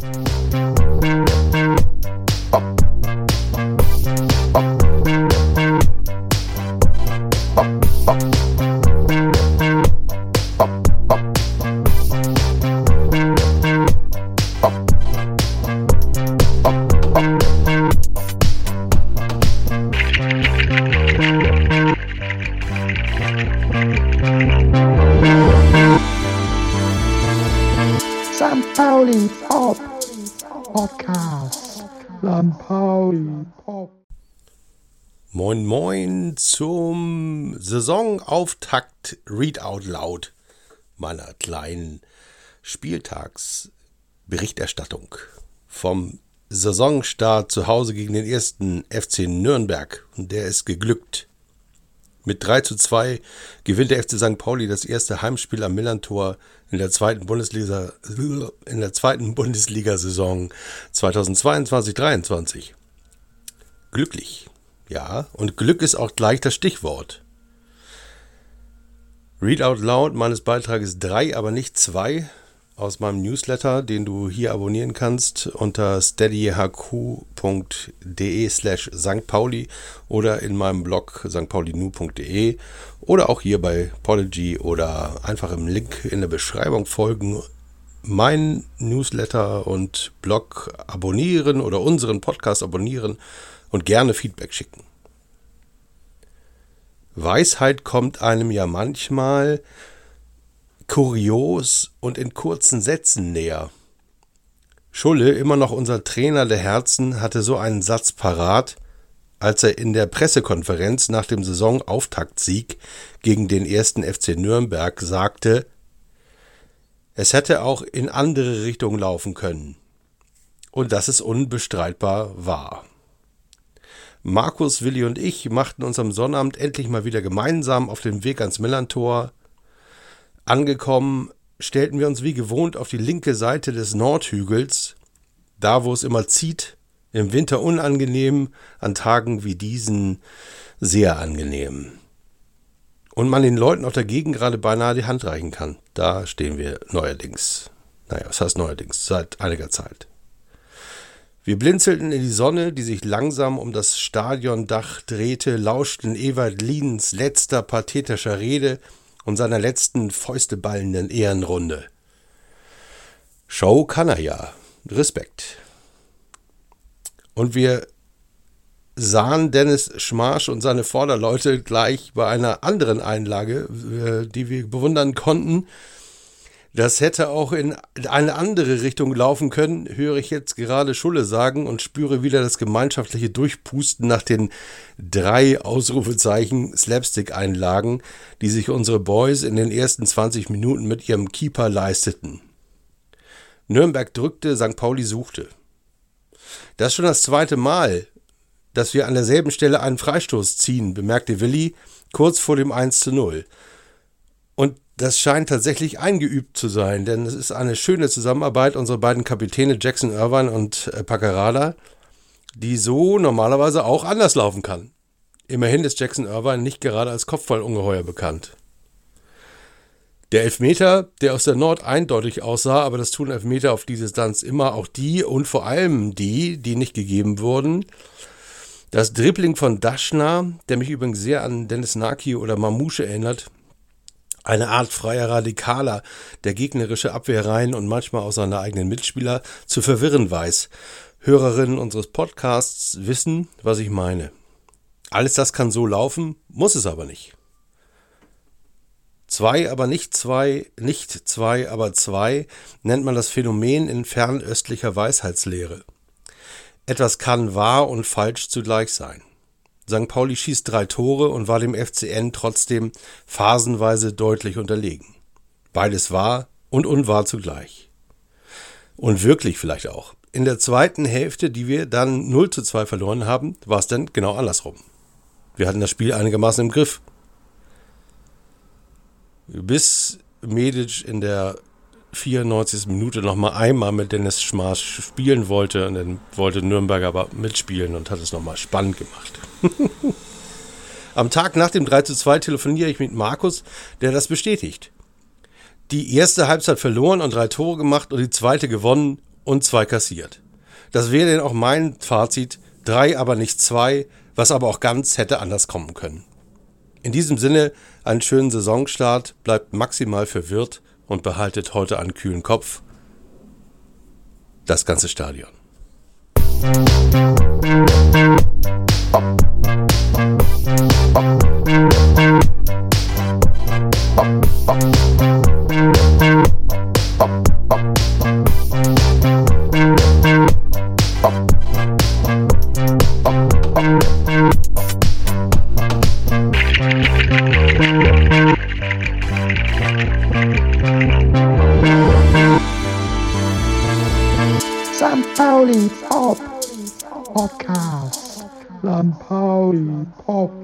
St. Pauli. Moin Moin zum Saisonauftakt Read Out Loud meiner kleinen Spieltagsberichterstattung vom Saisonstart zu Hause gegen den ersten FC Nürnberg. Und der ist geglückt. Mit 3 zu 2 gewinnt der FC St. Pauli das erste Heimspiel am Millantor in der zweiten Bundesliga in der zweiten Bundesliga-Saison 2022-23. Glücklich. Ja, und Glück ist auch gleich das Stichwort. Read out loud meines Beitrages 3, aber nicht 2 aus meinem Newsletter, den du hier abonnieren kannst unter steadyhq.de slash St. Pauli oder in meinem Blog stpaulinu.de oder auch hier bei Pology oder einfach im Link in der Beschreibung folgen, meinen Newsletter und Blog abonnieren oder unseren Podcast abonnieren und gerne Feedback schicken. Weisheit kommt einem ja manchmal kurios und in kurzen Sätzen näher. Schulle, immer noch unser Trainer der Herzen, hatte so einen Satz parat, als er in der Pressekonferenz nach dem Saisonauftaktsieg gegen den ersten FC Nürnberg sagte, es hätte auch in andere Richtungen laufen können. Und das ist unbestreitbar wahr. Markus, Willi und ich machten uns am Sonnabend endlich mal wieder gemeinsam auf den Weg ans Millantor, Angekommen stellten wir uns wie gewohnt auf die linke Seite des Nordhügels, da wo es immer zieht, im Winter unangenehm, an Tagen wie diesen sehr angenehm. Und man den Leuten auf der Gegend gerade beinahe die Hand reichen kann. Da stehen wir neuerdings. Naja, was heißt neuerdings? Seit einiger Zeit. Wir blinzelten in die Sonne, die sich langsam um das Stadiondach drehte, lauschten Ewald Lienens letzter pathetischer Rede und seiner letzten fäusteballenden Ehrenrunde. Show kann er ja. Respekt. Und wir sahen Dennis Schmarsch und seine Vorderleute gleich bei einer anderen Einlage, äh, die wir bewundern konnten, das hätte auch in eine andere Richtung laufen können, höre ich jetzt gerade Schulle sagen und spüre wieder das gemeinschaftliche Durchpusten nach den drei Ausrufezeichen Slapstick-Einlagen, die sich unsere Boys in den ersten 20 Minuten mit ihrem Keeper leisteten. Nürnberg drückte, St. Pauli suchte. Das ist schon das zweite Mal, dass wir an derselben Stelle einen Freistoß ziehen, bemerkte Willi kurz vor dem 1 zu 0. Das scheint tatsächlich eingeübt zu sein, denn es ist eine schöne Zusammenarbeit unserer beiden Kapitäne Jackson Irvine und äh, Paccarada, die so normalerweise auch anders laufen kann. Immerhin ist Jackson Irvine nicht gerade als Kopfballungeheuer bekannt. Der Elfmeter, der aus der Nord eindeutig aussah, aber das tun Elfmeter auf diese Distanz immer, auch die und vor allem die, die nicht gegeben wurden. Das Dribbling von Daschner, der mich übrigens sehr an Dennis Naki oder Mamouche erinnert, eine Art freier Radikaler, der gegnerische Abwehrreihen und manchmal auch seine eigenen Mitspieler zu verwirren weiß. Hörerinnen unseres Podcasts wissen, was ich meine. Alles das kann so laufen, muss es aber nicht. Zwei, aber nicht zwei, nicht zwei, aber zwei nennt man das Phänomen in fernöstlicher Weisheitslehre. Etwas kann wahr und falsch zugleich sein. St. Pauli schießt drei Tore und war dem FCN trotzdem phasenweise deutlich unterlegen. Beides wahr und unwahr zugleich. Und wirklich vielleicht auch. In der zweiten Hälfte, die wir dann 0 zu 2 verloren haben, war es dann genau andersrum. Wir hatten das Spiel einigermaßen im Griff. Bis Medic in der 94. Minute nochmal einmal mit Dennis Schmaß spielen wollte. Und dann wollte Nürnberg aber mitspielen und hat es nochmal spannend gemacht. Am Tag nach dem 3:2 telefoniere ich mit Markus, der das bestätigt. Die erste Halbzeit verloren und drei Tore gemacht und die zweite gewonnen und zwei kassiert. Das wäre denn auch mein Fazit, drei aber nicht zwei, was aber auch ganz hätte anders kommen können. In diesem Sinne, einen schönen Saisonstart, bleibt maximal verwirrt und behaltet heute einen kühlen Kopf. Das ganze Stadion. Musik Lampauli Pop Podcast. Lampauli Pop.